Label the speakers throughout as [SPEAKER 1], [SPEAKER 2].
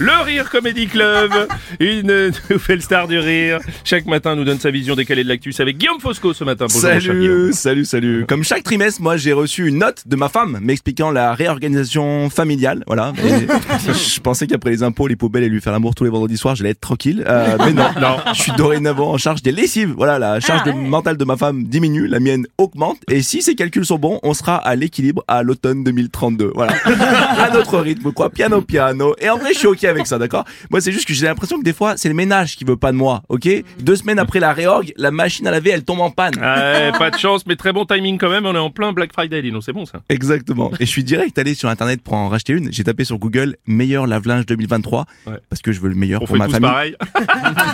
[SPEAKER 1] Le Rire Comedy Club, une nouvelle star du rire. Chaque matin nous donne sa vision décalée de l'actus avec Guillaume Fosco ce matin. Bonjour.
[SPEAKER 2] Salut, salut, salut. Comme chaque trimestre, moi j'ai reçu une note de ma femme m'expliquant la réorganisation familiale. Voilà. Et je pensais qu'après les impôts, les poubelles et lui faire l'amour tous les vendredis soirs, j'allais être tranquille. Euh, mais non, non. Je suis dorénavant en charge des lessives. Voilà, la charge de- mentale de ma femme diminue, la mienne augmente. Et si ces calculs sont bons, on sera à l'équilibre à l'automne 2032. Voilà. à notre rythme, quoi. Piano, piano. Et en vrai, je suis ok avec ça, d'accord? Moi, c'est juste que j'ai l'impression que des fois, c'est le ménage qui veut pas de moi, ok? Deux semaines après la réorg, la machine à laver, elle tombe en panne.
[SPEAKER 1] Ouais, pas de chance, mais très bon timing quand même. On est en plein Black Friday, dis donc, c'est bon ça.
[SPEAKER 2] Exactement. Et je suis direct allé sur internet pour en racheter une. J'ai tapé sur Google meilleur lave-linge 2023
[SPEAKER 1] Ouais.
[SPEAKER 2] parce que je veux le meilleur
[SPEAKER 1] On
[SPEAKER 2] pour
[SPEAKER 1] fait
[SPEAKER 2] ma
[SPEAKER 1] tous
[SPEAKER 2] famille.
[SPEAKER 1] pareil.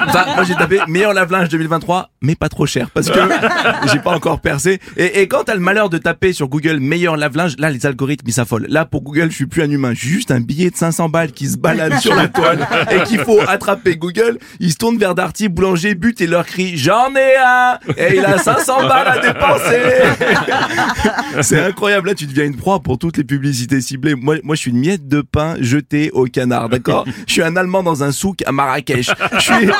[SPEAKER 2] Enfin, moi j'ai tapé meilleur lave-linge 2023 mais pas trop cher parce que j'ai pas encore percé. Et, et quand t'as le malheur de taper sur Google meilleur lave-linge, là les algorithmes ils s'affolent. Là pour Google je suis plus un humain, je suis juste un billet de 500 balles qui se balade sur la toile et qu'il faut attraper. Google, ils se tournent vers Darty, boulanger, but et leur crie j'en ai un et il a 500 balles à dépenser. C'est incroyable. Là, tu deviens une proie pour toutes les publicités ciblées. Moi, moi, je suis une miette de pain jetée au canard, d'accord? Je suis un Allemand dans un souk à Marrakech. Je suis,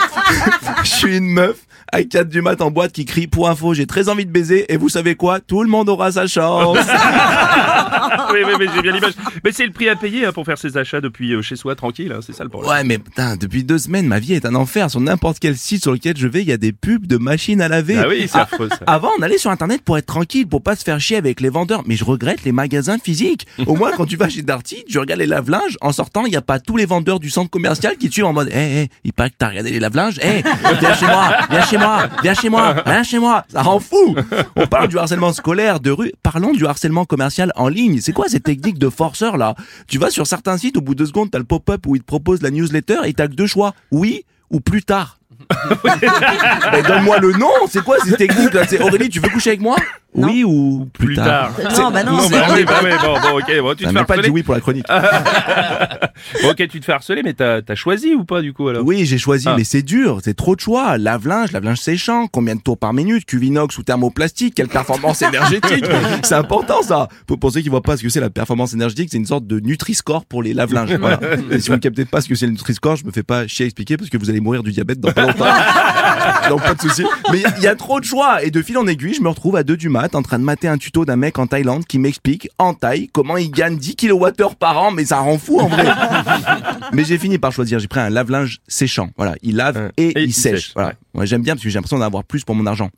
[SPEAKER 2] je suis une meuf à 4 du mat en boîte qui crie pour info, j'ai très envie de baiser et vous savez quoi? Tout le monde aura sa chance.
[SPEAKER 1] oui, oui, mais j'ai bien l'image. Mais c'est le prix à payer hein, pour faire ses achats depuis euh, chez soi, tranquille. hein, c'est ça le problème.
[SPEAKER 2] Ouais, mais putain, depuis deux semaines, ma vie est un enfer. Sur n'importe quel site sur lequel je vais, il y a des pubs de machines à laver.
[SPEAKER 1] Ah oui, c'est affreux ça.
[SPEAKER 2] Avant, on allait sur Internet pour être tranquille, pour pas se faire chier avec les vendeurs. Mais je regrette les magasins physiques. Au moins, quand tu vas chez Darty, tu regardes les lave-linges. En sortant, il n'y a pas tous les vendeurs du centre commercial qui te suivent en mode, hé, hé, il paraît que t'as regardé les lave-linges. Hé, viens chez moi, viens chez moi, viens chez moi, viens chez moi. Ça rend fou. On parle du harcèlement scolaire, de rue. Parlons du harcèlement commercial en ligne. C'est quoi cette technique de forceur, là? Tu vas sur certains sites, au bout de deux secondes, t'as le pop-up où ils te proposent la newsletter et t'as que deux choix. Oui ou plus tard. Mais donne-moi le nom, c'est quoi ces techniques là? C'est Aurélie, tu veux coucher avec moi? Oui ou plus,
[SPEAKER 1] Plus tard.
[SPEAKER 2] C'est-
[SPEAKER 3] Non, bah non,
[SPEAKER 1] Non,
[SPEAKER 3] c'est-
[SPEAKER 1] bah oui, bah oui, bon, bon, ok, bon, tu te fais
[SPEAKER 2] pas dit oui pour la chronique.
[SPEAKER 1] Bon, ok, tu te fais harceler, mais t'as as choisi ou pas du coup alors?
[SPEAKER 2] Oui, j'ai choisi,
[SPEAKER 1] Ah.
[SPEAKER 2] mais c'est dur, c'est trop de choix. Lave-linge, lave-linge séchant, combien de tours par minute, cuvinox ou thermoplastique, quelle performance énergétique. C'est important ça. Pour, pour ceux qui voient pas ce que c'est la performance énergétique, c'est une sorte de Nutri-Score pour les lave-linges. Voilà. Si vous ne captez pas ce que c'est le Nutri-Score, je me fais pas chier à expliquer parce que vous allez mourir du diabète dans pas longtemps. Donc pas de souci. Mais il y y, a trop de choix et de fil en aiguille, je me retrouve à 2 du mat en train de mater un tuto d'un mec en Thaïlande qui m'explique en taille comment il gagne 10 kWh par an, mais ça rend fou en vrai. mais j'ai fini par choisir, j'ai pris un lave-linge séchant. Voilà, il lave et,
[SPEAKER 1] et
[SPEAKER 2] il
[SPEAKER 1] il
[SPEAKER 2] sèche.
[SPEAKER 1] sèche.
[SPEAKER 2] Voilà. Ouais, j'aime bien parce que j'ai l'impression d'avoir plus pour mon argent.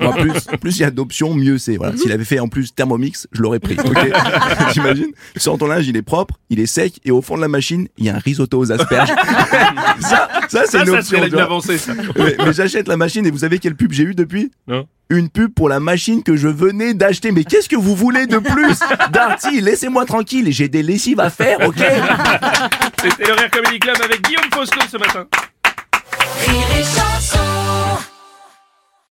[SPEAKER 2] Moi, plus, plus il y a d'options, mieux c'est. Voilà. S'il avait fait en plus Thermomix, je l'aurais pris. Ok T'imagines Tu sors ton linge, il est propre, il est sec, et au fond de la machine, il y a un risotto aux asperges. ça, ça c'est
[SPEAKER 1] Ça,
[SPEAKER 2] une
[SPEAKER 1] ça
[SPEAKER 2] option.
[SPEAKER 1] une avancée ça.
[SPEAKER 2] mais mais j'achète la machine et vous savez quelle pub j'ai eu depuis
[SPEAKER 1] Non
[SPEAKER 2] une pub pour la machine que je venais d'acheter. Mais qu'est-ce que vous voulez de plus? Darty, laissez-moi tranquille, j'ai des lessives à faire, ok?
[SPEAKER 1] C'était le Rire Comedy Club avec Guillaume Fosco ce matin.
[SPEAKER 4] Rire et chanson